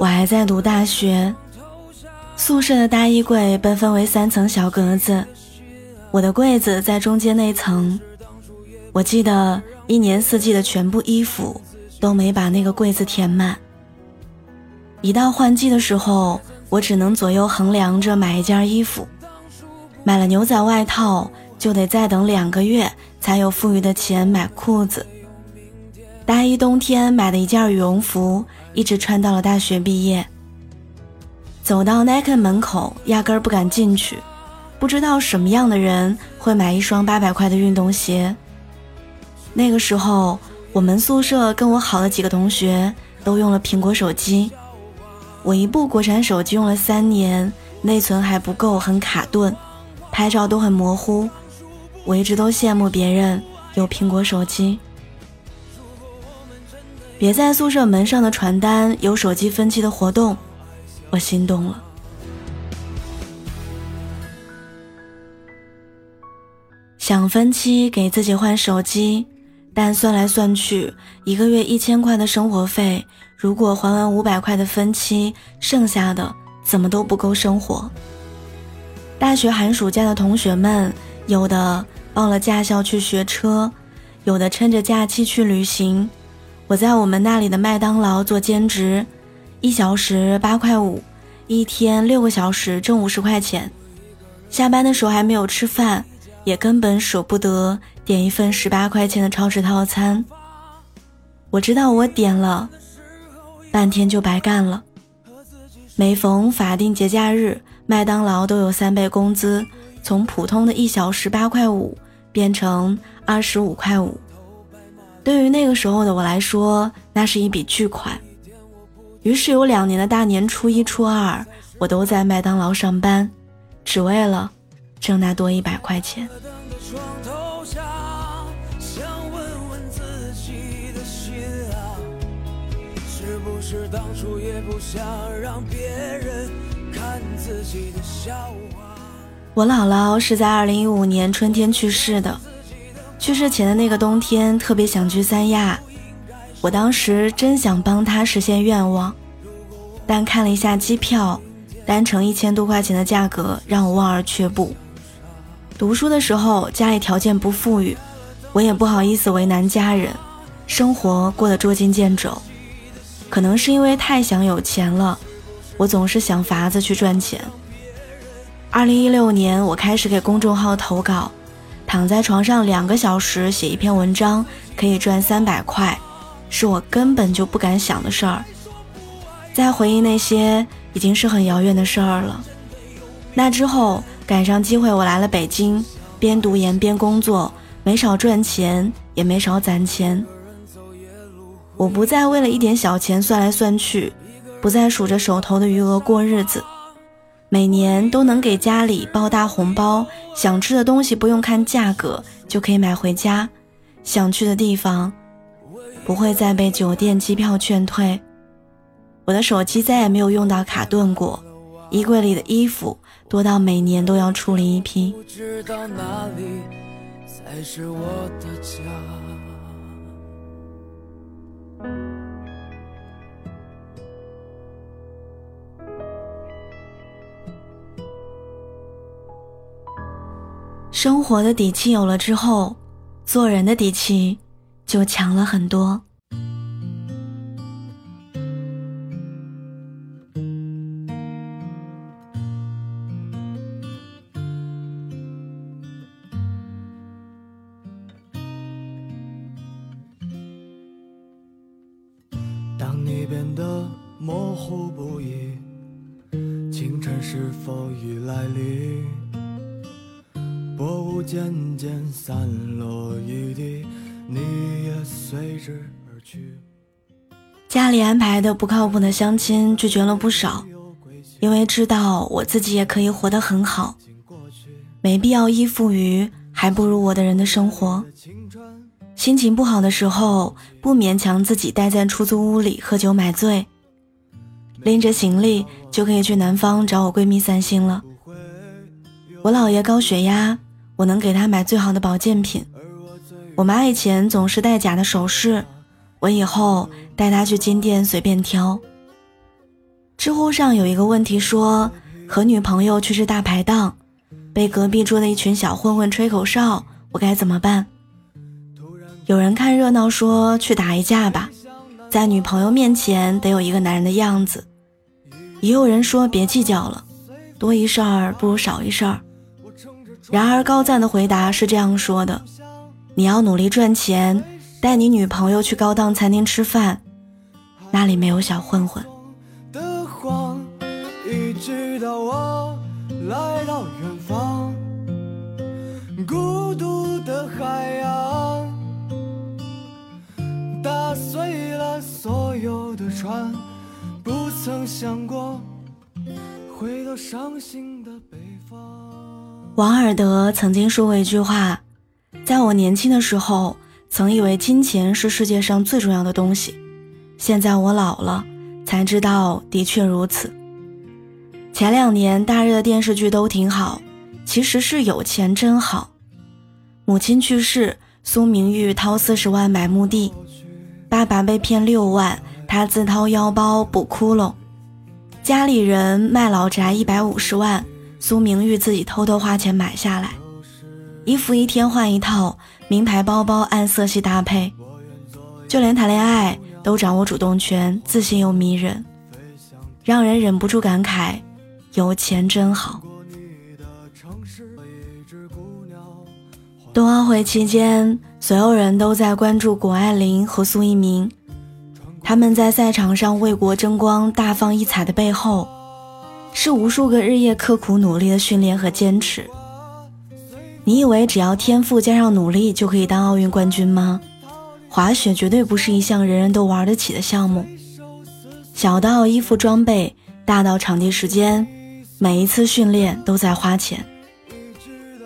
我还在读大学，宿舍的大衣柜被分为三层小格子，我的柜子在中间那层。我记得一年四季的全部衣服都没把那个柜子填满。一到换季的时候，我只能左右衡量着买一件衣服。买了牛仔外套，就得再等两个月才有富裕的钱买裤子。大一冬天买的一件羽绒服，一直穿到了大学毕业。走到 Nike 门口，压根儿不敢进去，不知道什么样的人会买一双八百块的运动鞋。那个时候，我们宿舍跟我好的几个同学都用了苹果手机。我一部国产手机用了三年，内存还不够，很卡顿，拍照都很模糊。我一直都羡慕别人有苹果手机。别在宿舍门上的传单有手机分期的活动，我心动了。想分期给自己换手机，但算来算去，一个月一千块的生活费。如果还完五百块的分期，剩下的怎么都不够生活。大学寒暑假的同学们，有的报了驾校去学车，有的趁着假期去旅行。我在我们那里的麦当劳做兼职，一小时八块五，一天六个小时挣五十块钱。下班的时候还没有吃饭，也根本舍不得点一份十八块钱的超市套餐。我知道我点了。半天就白干了。每逢法定节假日，麦当劳都有三倍工资，从普通的一小时八块五变成二十五块五。对于那个时候的我来说，那是一笔巨款。于是有两年的大年初一、初二，我都在麦当劳上班，只为了挣那多一百块钱。我姥姥是在二零一五年春天去世的，去世前的那个冬天特别想去三亚，我当时真想帮他实现愿望，但看了一下机票，单程一千多块钱的价格让我望而却步。读书的时候家里条件不富裕，我也不好意思为难家人，生活过得捉襟见肘。可能是因为太想有钱了，我总是想法子去赚钱。二零一六年，我开始给公众号投稿，躺在床上两个小时写一篇文章可以赚三百块，是我根本就不敢想的事儿。再回忆那些，已经是很遥远的事儿了。那之后赶上机会，我来了北京，边读研边工作，没少赚钱，也没少攒钱。我不再为了一点小钱算来算去，不再数着手头的余额过日子，每年都能给家里包大红包，想吃的东西不用看价格就可以买回家，想去的地方不会再被酒店机票劝退，我的手机再也没有用到卡顿过，衣柜里的衣服多到每年都要处理一批。生活的底气有了之后，做人的底气就强了很多。当你变得模糊不已，清晨是否已来临？薄雾渐渐散落一地，你也随之而去。家里安排的不靠谱的相亲拒绝了不少，因为知道我自己也可以活得很好，没必要依附于还不如我的人的生活。心情不好的时候，不勉强自己待在出租屋里喝酒买醉，拎着行李就可以去南方找我闺蜜散心了。我姥爷高血压，我能给他买最好的保健品。我妈以前总是戴假的首饰，我以后带她去金店随便挑。知乎上有一个问题说，和女朋友去吃大排档，被隔壁桌的一群小混混吹口哨，我该怎么办？有人看热闹说去打一架吧，在女朋友面前得有一个男人的样子。也有人说别计较了，多一事儿不如少一事儿。然而高赞的回答是这样说的：“你要努力赚钱，带你女朋友去高档餐厅吃饭，那里没有小混混。”的谎，一直到我来到远方孤独的海洋，打碎了所有的船，不曾想过回到伤心。王尔德曾经说过一句话：“在我年轻的时候，曾以为金钱是世界上最重要的东西。现在我老了，才知道的确如此。”前两年大热的电视剧都挺好，其实是有钱真好。母亲去世，苏明玉掏四十万买墓地；爸爸被骗六万，他自掏腰包补窟窿；家里人卖老宅一百五十万。苏明玉自己偷偷花钱买下来，衣服一天换一套，名牌包包按色系搭配，就连谈恋爱都掌握主动权，自信又迷人，让人忍不住感慨：有钱真好。冬奥会期间，所有人都在关注谷爱凌和苏翊鸣，他们在赛场上为国争光、大放异彩的背后。是无数个日夜刻苦努力的训练和坚持。你以为只要天赋加上努力就可以当奥运冠军吗？滑雪绝对不是一项人人都玩得起的项目。小到衣服装备，大到场地时间，每一次训练都在花钱。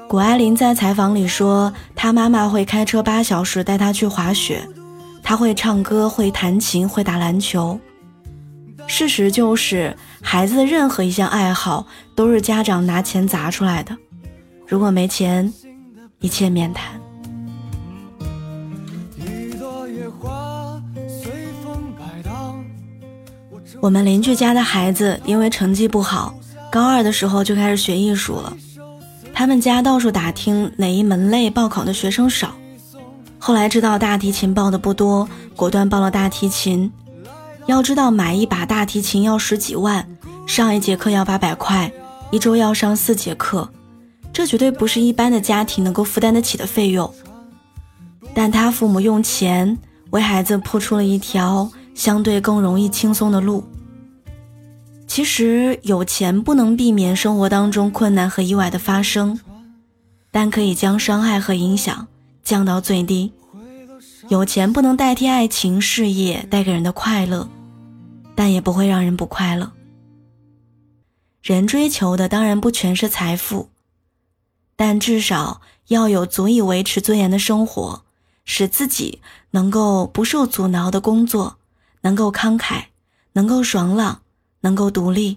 谷爱凌在采访里说，她妈妈会开车八小时带她去滑雪，她会唱歌，会弹琴，会打篮球。事实就是，孩子的任何一项爱好都是家长拿钱砸出来的。如果没钱，一切免谈。我们邻居家的孩子因为成绩不好，高二的时候就开始学艺术了。他们家到处打听哪一门类报考的学生少，后来知道大提琴报的不多，果断报了大提琴。要知道，买一把大提琴要十几万，上一节课要八百块，一周要上四节课，这绝对不是一般的家庭能够负担得起的费用。但他父母用钱为孩子铺出了一条相对更容易轻松的路。其实，有钱不能避免生活当中困难和意外的发生，但可以将伤害和影响降到最低。有钱不能代替爱情、事业带给人的快乐，但也不会让人不快乐。人追求的当然不全是财富，但至少要有足以维持尊严的生活，使自己能够不受阻挠的工作，能够慷慨，能够爽朗，能够独立。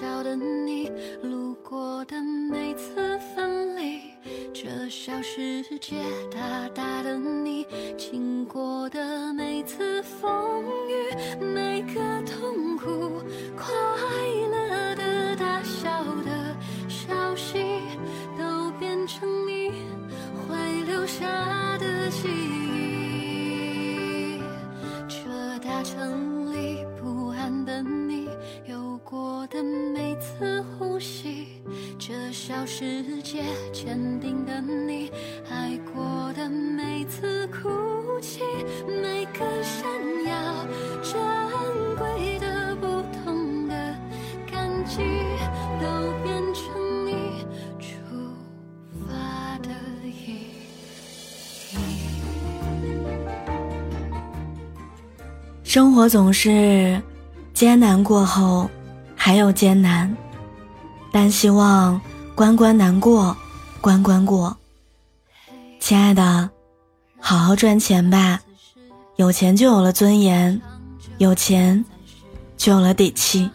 小的你，路过的每次分离，这小世界。世界坚定的你，爱过的每次哭泣，每个闪耀珍贵的不同的感激，都变成你出发的意义。生活总是艰难过后还有艰难。但希望关关难过，关关过。亲爱的，好好赚钱吧，有钱就有了尊严，有钱就有了底气。